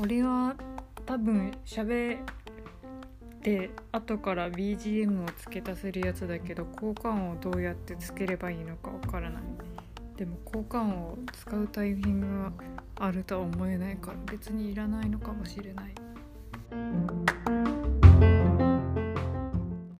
これは多分喋って後から BGM を付け足せるやつだけど効果音をどうやってつければいいのかわからない。でも効果音を使うタイミングがあるとは思えないから別にいらないのかもしれない。